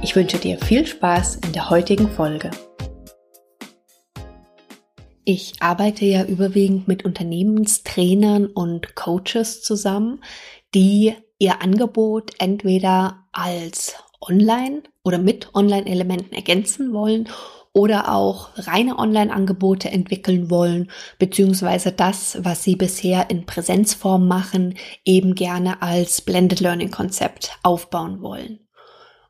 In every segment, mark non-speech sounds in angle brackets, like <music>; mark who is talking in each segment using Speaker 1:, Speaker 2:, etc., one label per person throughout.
Speaker 1: Ich wünsche dir viel Spaß in der heutigen Folge. Ich arbeite ja überwiegend mit Unternehmenstrainern und Coaches zusammen, die ihr Angebot entweder als Online oder mit Online-Elementen ergänzen wollen oder auch reine Online-Angebote entwickeln wollen, beziehungsweise das, was sie bisher in Präsenzform machen, eben gerne als Blended Learning Konzept aufbauen wollen.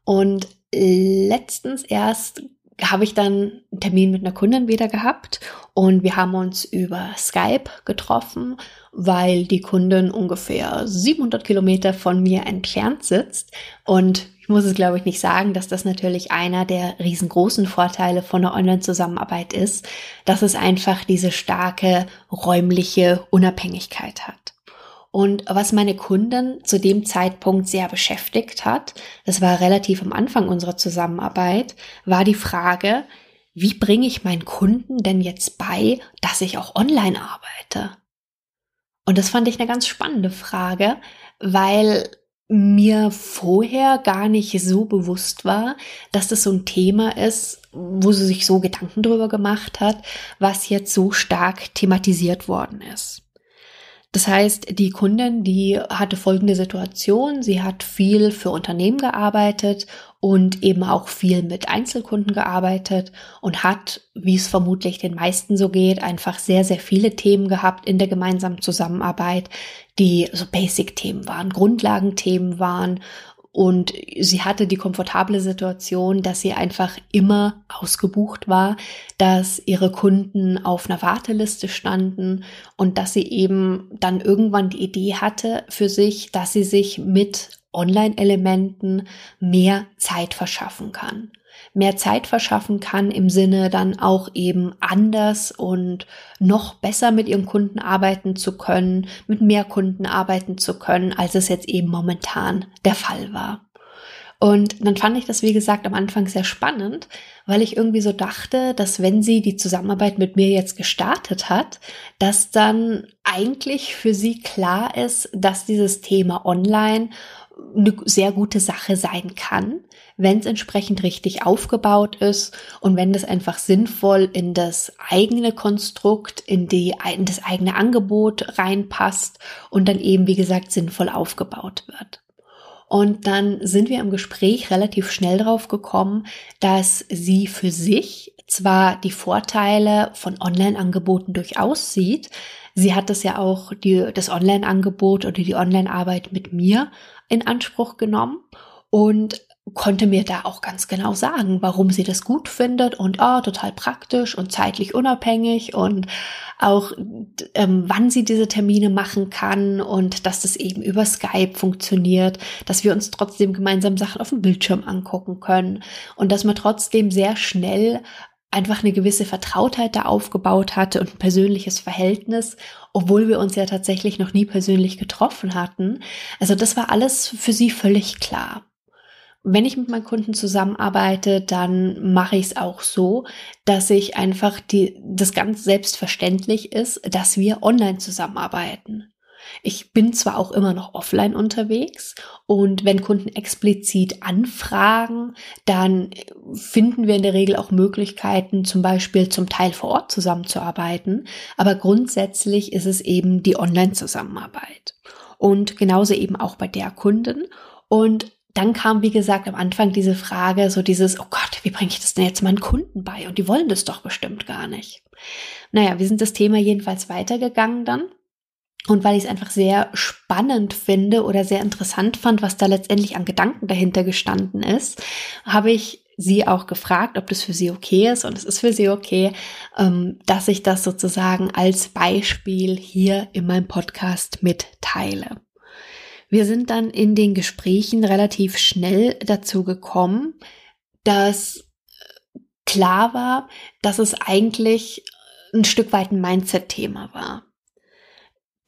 Speaker 1: Und letztens erst habe ich dann einen Termin mit einer Kundin wieder gehabt und wir haben uns über Skype getroffen, weil die Kundin ungefähr 700 Kilometer von mir entfernt sitzt und ich muss es, glaube ich, nicht sagen, dass das natürlich einer der riesengroßen Vorteile von einer Online-Zusammenarbeit ist, dass es einfach diese starke räumliche Unabhängigkeit hat. Und was meine Kunden zu dem Zeitpunkt sehr beschäftigt hat, das war relativ am Anfang unserer Zusammenarbeit, war die Frage, wie bringe ich meinen Kunden denn jetzt bei, dass ich auch online arbeite? Und das fand ich eine ganz spannende Frage, weil mir vorher gar nicht so bewusst war, dass das so ein Thema ist, wo sie sich so Gedanken drüber gemacht hat, was jetzt so stark thematisiert worden ist. Das heißt, die Kundin, die hatte folgende Situation. Sie hat viel für Unternehmen gearbeitet und eben auch viel mit Einzelkunden gearbeitet und hat, wie es vermutlich den meisten so geht, einfach sehr, sehr viele Themen gehabt in der gemeinsamen Zusammenarbeit, die so Basic-Themen waren, Grundlagenthemen waren und sie hatte die komfortable Situation, dass sie einfach immer ausgebucht war, dass ihre Kunden auf einer Warteliste standen und dass sie eben dann irgendwann die Idee hatte für sich, dass sie sich mit Online-Elementen mehr Zeit verschaffen kann mehr Zeit verschaffen kann, im Sinne dann auch eben anders und noch besser mit ihrem Kunden arbeiten zu können, mit mehr Kunden arbeiten zu können, als es jetzt eben momentan der Fall war. Und dann fand ich das, wie gesagt, am Anfang sehr spannend, weil ich irgendwie so dachte, dass wenn sie die Zusammenarbeit mit mir jetzt gestartet hat, dass dann eigentlich für sie klar ist, dass dieses Thema Online eine sehr gute Sache sein kann, wenn es entsprechend richtig aufgebaut ist und wenn das einfach sinnvoll in das eigene Konstrukt, in, die, in das eigene Angebot reinpasst und dann eben, wie gesagt, sinnvoll aufgebaut wird. Und dann sind wir im Gespräch relativ schnell drauf gekommen, dass sie für sich zwar die Vorteile von Online-Angeboten durchaus sieht, sie hat das ja auch die, das Online-Angebot oder die Online-Arbeit mit mir in Anspruch genommen und konnte mir da auch ganz genau sagen, warum sie das gut findet und oh, total praktisch und zeitlich unabhängig und auch ähm, wann sie diese Termine machen kann und dass das eben über Skype funktioniert, dass wir uns trotzdem gemeinsam Sachen auf dem Bildschirm angucken können und dass man trotzdem sehr schnell einfach eine gewisse Vertrautheit da aufgebaut hatte und ein persönliches Verhältnis, obwohl wir uns ja tatsächlich noch nie persönlich getroffen hatten. Also das war alles für sie völlig klar. Wenn ich mit meinen Kunden zusammenarbeite, dann mache ich es auch so, dass ich einfach die, das ganz selbstverständlich ist, dass wir online zusammenarbeiten. Ich bin zwar auch immer noch offline unterwegs und wenn Kunden explizit anfragen, dann finden wir in der Regel auch Möglichkeiten, zum Beispiel zum Teil vor Ort zusammenzuarbeiten. Aber grundsätzlich ist es eben die Online-Zusammenarbeit. Und genauso eben auch bei der Kunden. Und dann kam, wie gesagt, am Anfang diese Frage, so dieses, oh Gott, wie bringe ich das denn jetzt meinen Kunden bei? Und die wollen das doch bestimmt gar nicht. Naja, wir sind das Thema jedenfalls weitergegangen dann. Und weil ich es einfach sehr spannend finde oder sehr interessant fand, was da letztendlich an Gedanken dahinter gestanden ist, habe ich sie auch gefragt, ob das für sie okay ist. Und es ist für sie okay, ähm, dass ich das sozusagen als Beispiel hier in meinem Podcast mitteile. Wir sind dann in den Gesprächen relativ schnell dazu gekommen, dass klar war, dass es eigentlich ein Stück weit ein Mindset-Thema war.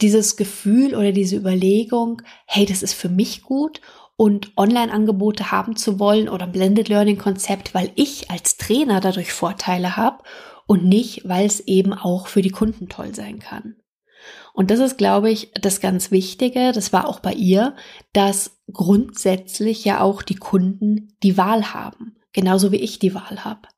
Speaker 1: Dieses Gefühl oder diese Überlegung, hey, das ist für mich gut und Online-Angebote haben zu wollen oder Blended Learning-Konzept, weil ich als Trainer dadurch Vorteile habe und nicht, weil es eben auch für die Kunden toll sein kann. Und das ist, glaube ich, das ganz Wichtige, das war auch bei ihr, dass grundsätzlich ja auch die Kunden die Wahl haben, genauso wie ich die Wahl habe.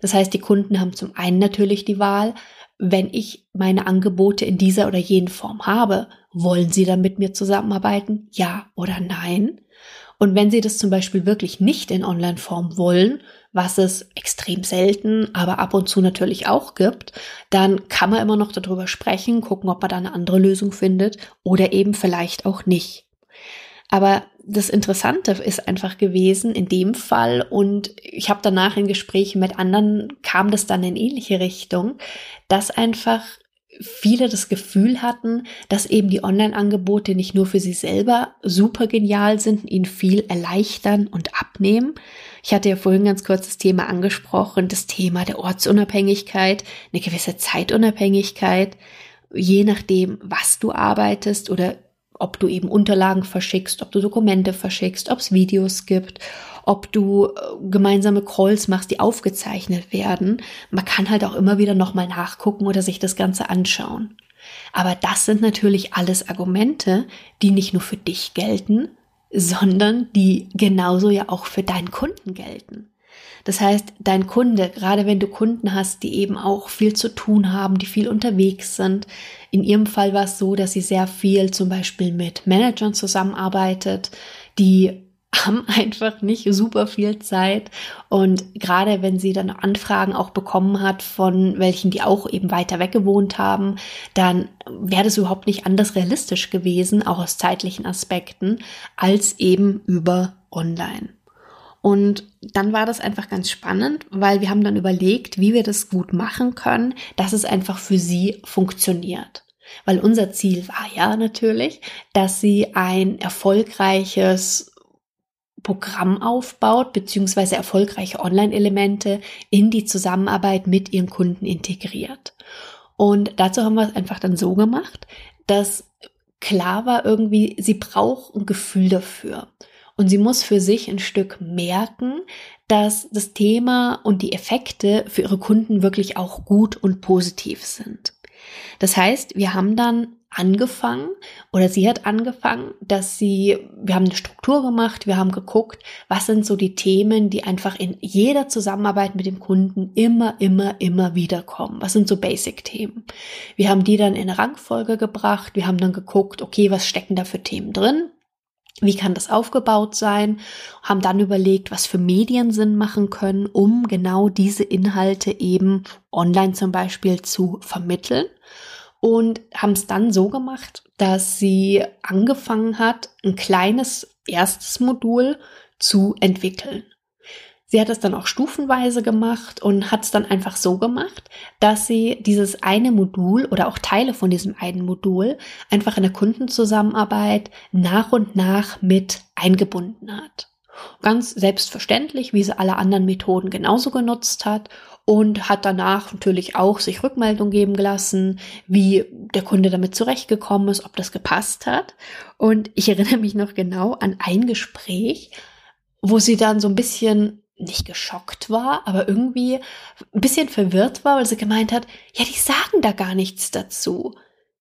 Speaker 1: Das heißt, die Kunden haben zum einen natürlich die Wahl, wenn ich meine Angebote in dieser oder jenen Form habe, wollen sie dann mit mir zusammenarbeiten? Ja oder nein? Und wenn sie das zum Beispiel wirklich nicht in Online-Form wollen, was es extrem selten, aber ab und zu natürlich auch gibt, dann kann man immer noch darüber sprechen, gucken, ob man da eine andere Lösung findet oder eben vielleicht auch nicht. Aber das Interessante ist einfach gewesen in dem Fall und ich habe danach in Gesprächen mit anderen kam das dann in ähnliche Richtung, dass einfach viele das Gefühl hatten, dass eben die Online-Angebote nicht nur für sie selber super genial sind, ihnen viel erleichtern und abnehmen. Ich hatte ja vorhin ganz kurz das Thema angesprochen, das Thema der Ortsunabhängigkeit, eine gewisse Zeitunabhängigkeit, je nachdem, was du arbeitest oder ob du eben Unterlagen verschickst, ob du Dokumente verschickst, ob es Videos gibt, ob du äh, gemeinsame Calls machst, die aufgezeichnet werden. Man kann halt auch immer wieder nochmal nachgucken oder sich das Ganze anschauen. Aber das sind natürlich alles Argumente, die nicht nur für dich gelten, sondern die genauso ja auch für deinen Kunden gelten. Das heißt, dein Kunde, gerade wenn du Kunden hast, die eben auch viel zu tun haben, die viel unterwegs sind. In ihrem Fall war es so, dass sie sehr viel zum Beispiel mit Managern zusammenarbeitet, die <laughs> haben einfach nicht super viel Zeit. Und gerade wenn sie dann Anfragen auch bekommen hat von welchen, die auch eben weiter weg gewohnt haben, dann wäre das überhaupt nicht anders realistisch gewesen, auch aus zeitlichen Aspekten, als eben über online. Und dann war das einfach ganz spannend, weil wir haben dann überlegt, wie wir das gut machen können, dass es einfach für sie funktioniert. Weil unser Ziel war ja natürlich, dass sie ein erfolgreiches Programm aufbaut, beziehungsweise erfolgreiche Online-Elemente in die Zusammenarbeit mit ihren Kunden integriert. Und dazu haben wir es einfach dann so gemacht, dass klar war irgendwie, sie braucht ein Gefühl dafür. Und sie muss für sich ein Stück merken, dass das Thema und die Effekte für ihre Kunden wirklich auch gut und positiv sind. Das heißt, wir haben dann angefangen oder sie hat angefangen, dass sie, wir haben eine Struktur gemacht, wir haben geguckt, was sind so die Themen, die einfach in jeder Zusammenarbeit mit dem Kunden immer, immer, immer wieder kommen. Was sind so Basic-Themen? Wir haben die dann in eine Rangfolge gebracht, wir haben dann geguckt, okay, was stecken da für Themen drin? Wie kann das aufgebaut sein? Haben dann überlegt, was für Medien Sinn machen können, um genau diese Inhalte eben online zum Beispiel zu vermitteln. Und haben es dann so gemacht, dass sie angefangen hat, ein kleines erstes Modul zu entwickeln. Sie hat es dann auch stufenweise gemacht und hat es dann einfach so gemacht, dass sie dieses eine Modul oder auch Teile von diesem einen Modul einfach in der Kundenzusammenarbeit nach und nach mit eingebunden hat. Ganz selbstverständlich, wie sie alle anderen Methoden genauso genutzt hat und hat danach natürlich auch sich Rückmeldung geben gelassen, wie der Kunde damit zurechtgekommen ist, ob das gepasst hat. Und ich erinnere mich noch genau an ein Gespräch, wo sie dann so ein bisschen nicht geschockt war, aber irgendwie ein bisschen verwirrt war, weil sie gemeint hat, ja, die sagen da gar nichts dazu.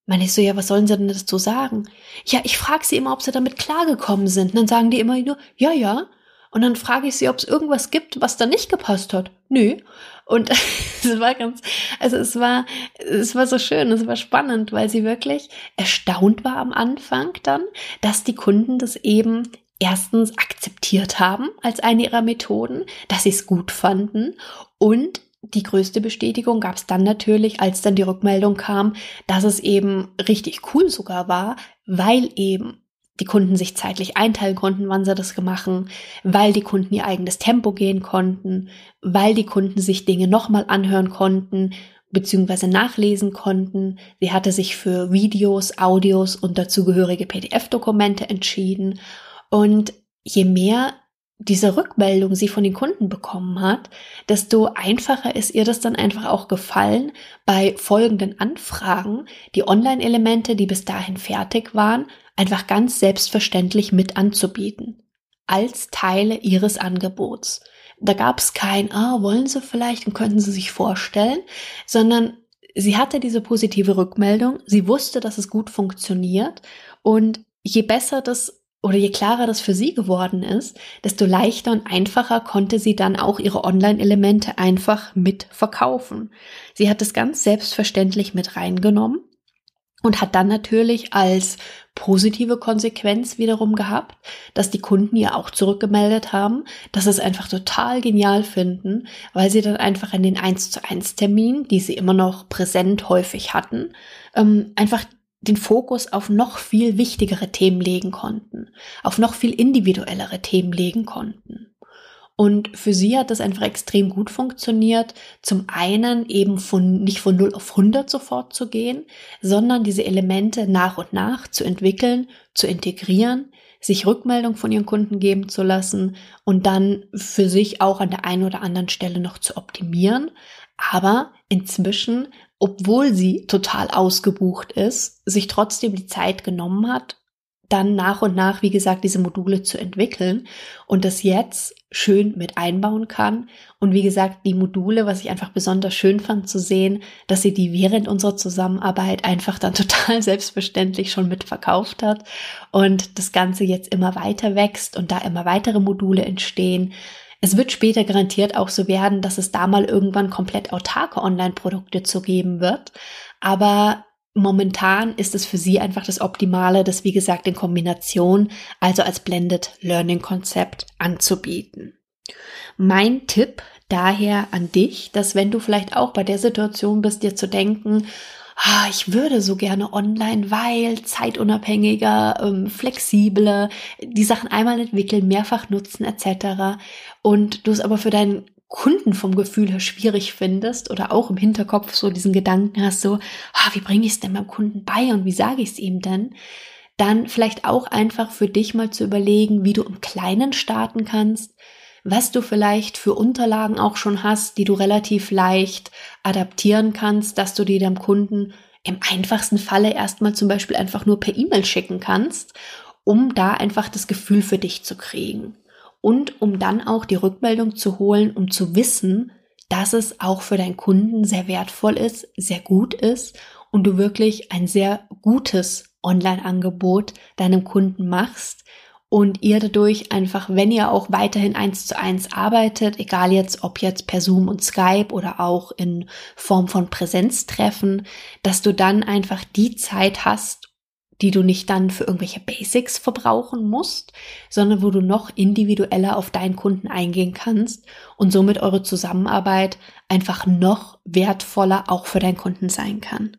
Speaker 1: Meine ich so, ja, was sollen sie denn dazu sagen? Ja, ich frage sie immer, ob sie damit klargekommen sind. Und dann sagen die immer nur, ja, ja. Und dann frage ich sie, ob es irgendwas gibt, was da nicht gepasst hat. Nö. Und <laughs> es war ganz, also es war, es war so schön, es war spannend, weil sie wirklich erstaunt war am Anfang dann, dass die Kunden das eben erstens akzeptiert haben als eine ihrer Methoden, dass sie es gut fanden und die größte Bestätigung gab es dann natürlich, als dann die Rückmeldung kam, dass es eben richtig cool sogar war, weil eben die Kunden sich zeitlich einteilen konnten, wann sie das machen, weil die Kunden ihr eigenes Tempo gehen konnten, weil die Kunden sich Dinge nochmal anhören konnten, beziehungsweise nachlesen konnten. Sie hatte sich für Videos, Audios und dazugehörige PDF-Dokumente entschieden und je mehr diese Rückmeldung sie von den Kunden bekommen hat, desto einfacher ist ihr das dann einfach auch gefallen, bei folgenden Anfragen die Online-Elemente, die bis dahin fertig waren, einfach ganz selbstverständlich mit anzubieten. Als Teile ihres Angebots. Da gab es kein, ah, wollen Sie vielleicht und könnten Sie sich vorstellen, sondern sie hatte diese positive Rückmeldung, sie wusste, dass es gut funktioniert und je besser das oder je klarer das für sie geworden ist, desto leichter und einfacher konnte sie dann auch ihre Online-Elemente einfach mit verkaufen. Sie hat es ganz selbstverständlich mit reingenommen und hat dann natürlich als positive Konsequenz wiederum gehabt, dass die Kunden ihr auch zurückgemeldet haben, dass sie es einfach total genial finden, weil sie dann einfach in den 1 zu 1 Termin, die sie immer noch präsent häufig hatten, ähm, einfach den Fokus auf noch viel wichtigere Themen legen konnten, auf noch viel individuellere Themen legen konnten. Und für sie hat das einfach extrem gut funktioniert. Zum einen eben von, nicht von 0 auf 100 sofort zu gehen, sondern diese Elemente nach und nach zu entwickeln, zu integrieren, sich Rückmeldung von ihren Kunden geben zu lassen und dann für sich auch an der einen oder anderen Stelle noch zu optimieren. Aber inzwischen obwohl sie total ausgebucht ist, sich trotzdem die Zeit genommen hat, dann nach und nach, wie gesagt, diese Module zu entwickeln und das jetzt schön mit einbauen kann. Und wie gesagt, die Module, was ich einfach besonders schön fand zu sehen, dass sie die während unserer Zusammenarbeit einfach dann <laughs> total selbstverständlich schon mitverkauft hat und das Ganze jetzt immer weiter wächst und da immer weitere Module entstehen. Es wird später garantiert auch so werden, dass es da mal irgendwann komplett autarke Online-Produkte zu geben wird. Aber momentan ist es für sie einfach das Optimale, das wie gesagt in Kombination, also als Blended Learning Konzept anzubieten. Mein Tipp daher an dich, dass wenn du vielleicht auch bei der Situation bist, dir zu denken, ah, ich würde so gerne online, weil zeitunabhängiger, ähm, flexibler, die Sachen einmal entwickeln, mehrfach nutzen etc. Und du es aber für deinen Kunden vom Gefühl her schwierig findest oder auch im Hinterkopf so diesen Gedanken hast, so, ah, wie bringe ich es denn beim Kunden bei und wie sage ich es ihm denn? Dann vielleicht auch einfach für dich mal zu überlegen, wie du im Kleinen starten kannst, was du vielleicht für Unterlagen auch schon hast, die du relativ leicht adaptieren kannst, dass du die deinem Kunden im einfachsten Falle erstmal zum Beispiel einfach nur per E-Mail schicken kannst, um da einfach das Gefühl für dich zu kriegen. Und um dann auch die Rückmeldung zu holen, um zu wissen, dass es auch für deinen Kunden sehr wertvoll ist, sehr gut ist und du wirklich ein sehr gutes Online-Angebot deinem Kunden machst, und ihr dadurch einfach, wenn ihr auch weiterhin eins zu eins arbeitet, egal jetzt ob jetzt per Zoom und Skype oder auch in Form von Präsenztreffen, dass du dann einfach die Zeit hast, die du nicht dann für irgendwelche Basics verbrauchen musst, sondern wo du noch individueller auf deinen Kunden eingehen kannst und somit eure Zusammenarbeit einfach noch wertvoller auch für deinen Kunden sein kann.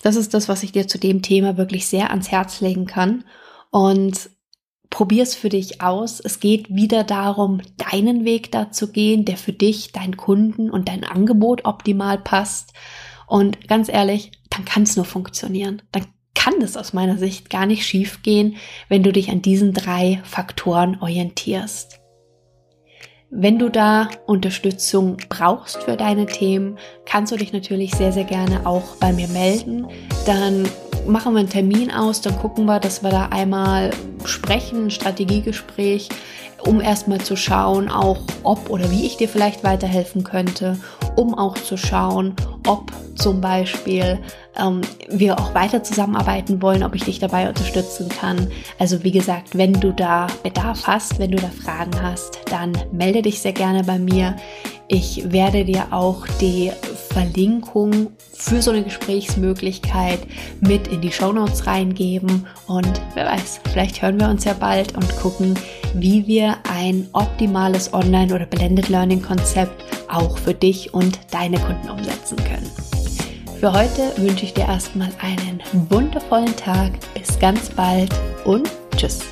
Speaker 1: Das ist das, was ich dir zu dem Thema wirklich sehr ans Herz legen kann. Und Probier es für dich aus. Es geht wieder darum, deinen Weg da zu gehen, der für dich, deinen Kunden und dein Angebot optimal passt. Und ganz ehrlich, dann kann es nur funktionieren. Dann kann es aus meiner Sicht gar nicht schief gehen, wenn du dich an diesen drei Faktoren orientierst. Wenn du da Unterstützung brauchst für deine Themen, kannst du dich natürlich sehr, sehr gerne auch bei mir melden. Dann machen wir einen Termin aus, dann gucken wir, dass wir da einmal sprechen, ein Strategiegespräch, um erstmal zu schauen, auch ob oder wie ich dir vielleicht weiterhelfen könnte, um auch zu schauen, ob zum Beispiel ähm, wir auch weiter zusammenarbeiten wollen, ob ich dich dabei unterstützen kann. Also wie gesagt, wenn du da Bedarf hast, wenn du da Fragen hast, dann melde dich sehr gerne bei mir. Ich werde dir auch die Verlinkung für so eine Gesprächsmöglichkeit mit in die Show Notes reingeben. Und wer weiß, vielleicht hören wir uns ja bald und gucken, wie wir ein optimales Online- oder Blended Learning Konzept auch für dich und deine Kunden umsetzen können. Für heute wünsche ich dir erstmal einen wundervollen Tag. Bis ganz bald und tschüss.